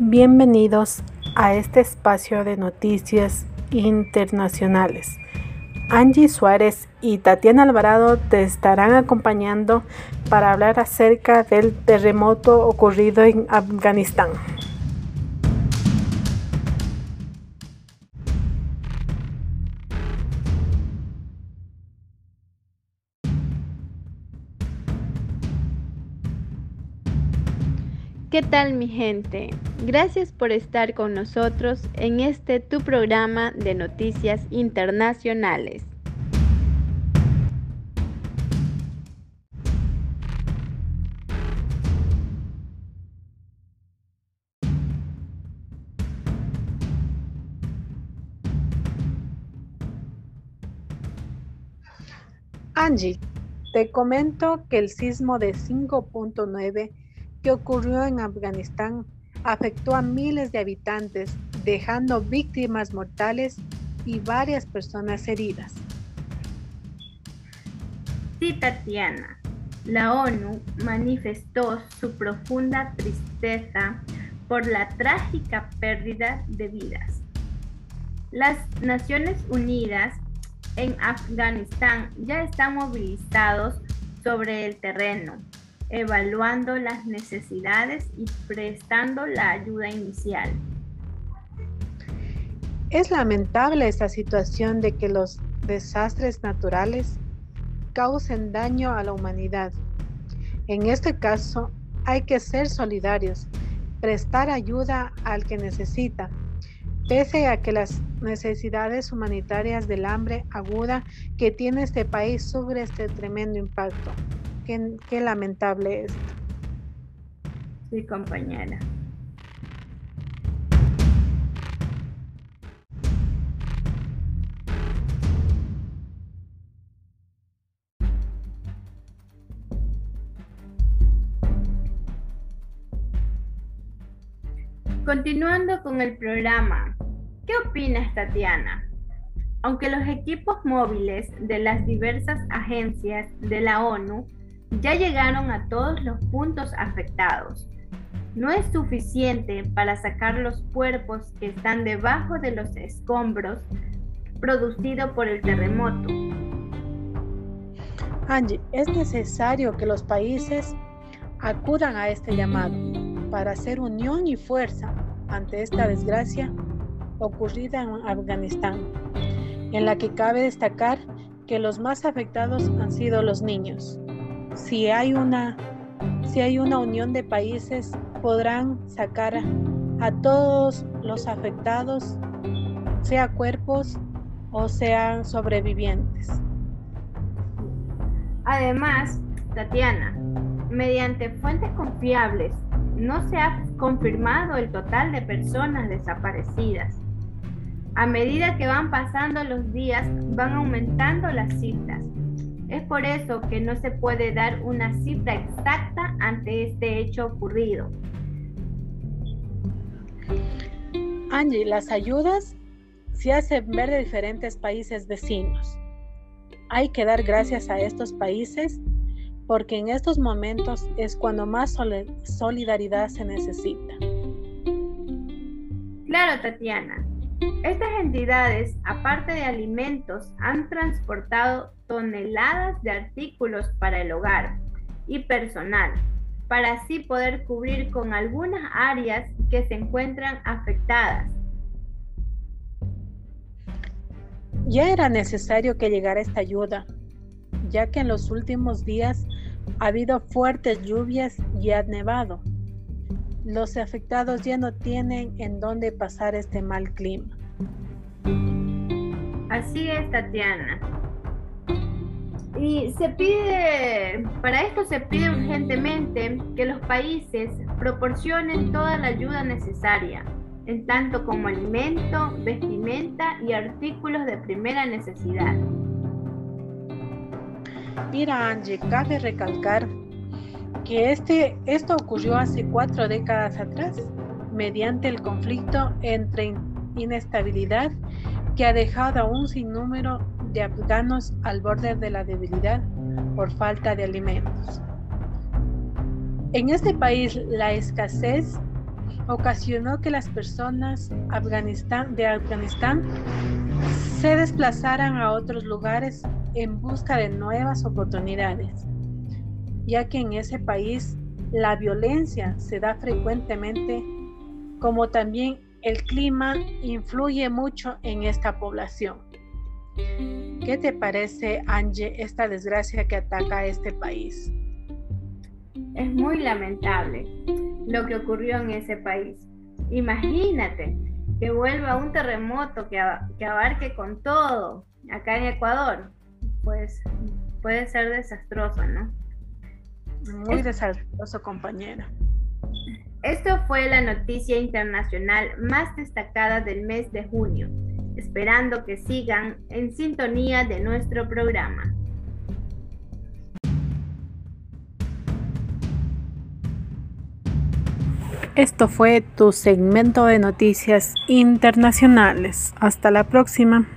Bienvenidos a este espacio de noticias internacionales. Angie Suárez y Tatiana Alvarado te estarán acompañando para hablar acerca del terremoto ocurrido en Afganistán. ¿Qué tal mi gente? Gracias por estar con nosotros en este tu programa de noticias internacionales. Angie, te comento que el sismo de 5.9 que ocurrió en Afganistán afectó a miles de habitantes, dejando víctimas mortales y varias personas heridas. Sí, Tatiana. La ONU manifestó su profunda tristeza por la trágica pérdida de vidas. Las Naciones Unidas en Afganistán ya están movilizados sobre el terreno evaluando las necesidades y prestando la ayuda inicial. Es lamentable esta situación de que los desastres naturales causen daño a la humanidad. En este caso, hay que ser solidarios, prestar ayuda al que necesita, pese a que las necesidades humanitarias del hambre aguda que tiene este país sufre este tremendo impacto. Qué, lamentable esto. Sí, compañera. Continuando con el programa, ¿qué opinas, Tatiana? Aunque los equipos móviles de las diversas agencias de la ONU ya llegaron a todos los puntos afectados. No es suficiente para sacar los cuerpos que están debajo de los escombros producidos por el terremoto. Angie, es necesario que los países acudan a este llamado para hacer unión y fuerza ante esta desgracia ocurrida en Afganistán, en la que cabe destacar que los más afectados han sido los niños si hay una, si hay una unión de países, podrán sacar a todos los afectados, sea cuerpos o sean sobrevivientes. Además, Tatiana, mediante fuentes confiables, no se ha confirmado el total de personas desaparecidas. A medida que van pasando los días, van aumentando las cifras es por eso que no se puede dar una cifra exacta ante este hecho ocurrido. Angie, las ayudas se hacen ver de diferentes países vecinos. Hay que dar gracias a estos países porque en estos momentos es cuando más solidaridad se necesita. Claro, Tatiana. Estas entidades, aparte de alimentos, han transportado toneladas de artículos para el hogar y personal, para así poder cubrir con algunas áreas que se encuentran afectadas. Ya era necesario que llegara esta ayuda, ya que en los últimos días ha habido fuertes lluvias y ha nevado. Los afectados ya no tienen en dónde pasar este mal clima. Así es, Tatiana. Y se pide, para esto se pide urgentemente que los países proporcionen toda la ayuda necesaria, en tanto como alimento, vestimenta y artículos de primera necesidad. Mira, Angie, cabe recalcar que este, esto ocurrió hace cuatro décadas atrás, mediante el conflicto entre inestabilidad que ha dejado a un sinnúmero de afganos al borde de la debilidad por falta de alimentos. En este país la escasez ocasionó que las personas Afganistán, de Afganistán se desplazaran a otros lugares en busca de nuevas oportunidades, ya que en ese país la violencia se da frecuentemente, como también el clima influye mucho en esta población. ¿Qué te parece, Angie, esta desgracia que ataca a este país? Es muy lamentable lo que ocurrió en ese país. Imagínate que vuelva un terremoto que, que abarque con todo acá en Ecuador. Pues puede ser desastroso, ¿no? Muy desastroso, compañera. Esto fue la noticia internacional más destacada del mes de junio, esperando que sigan en sintonía de nuestro programa. Esto fue tu segmento de noticias internacionales. Hasta la próxima.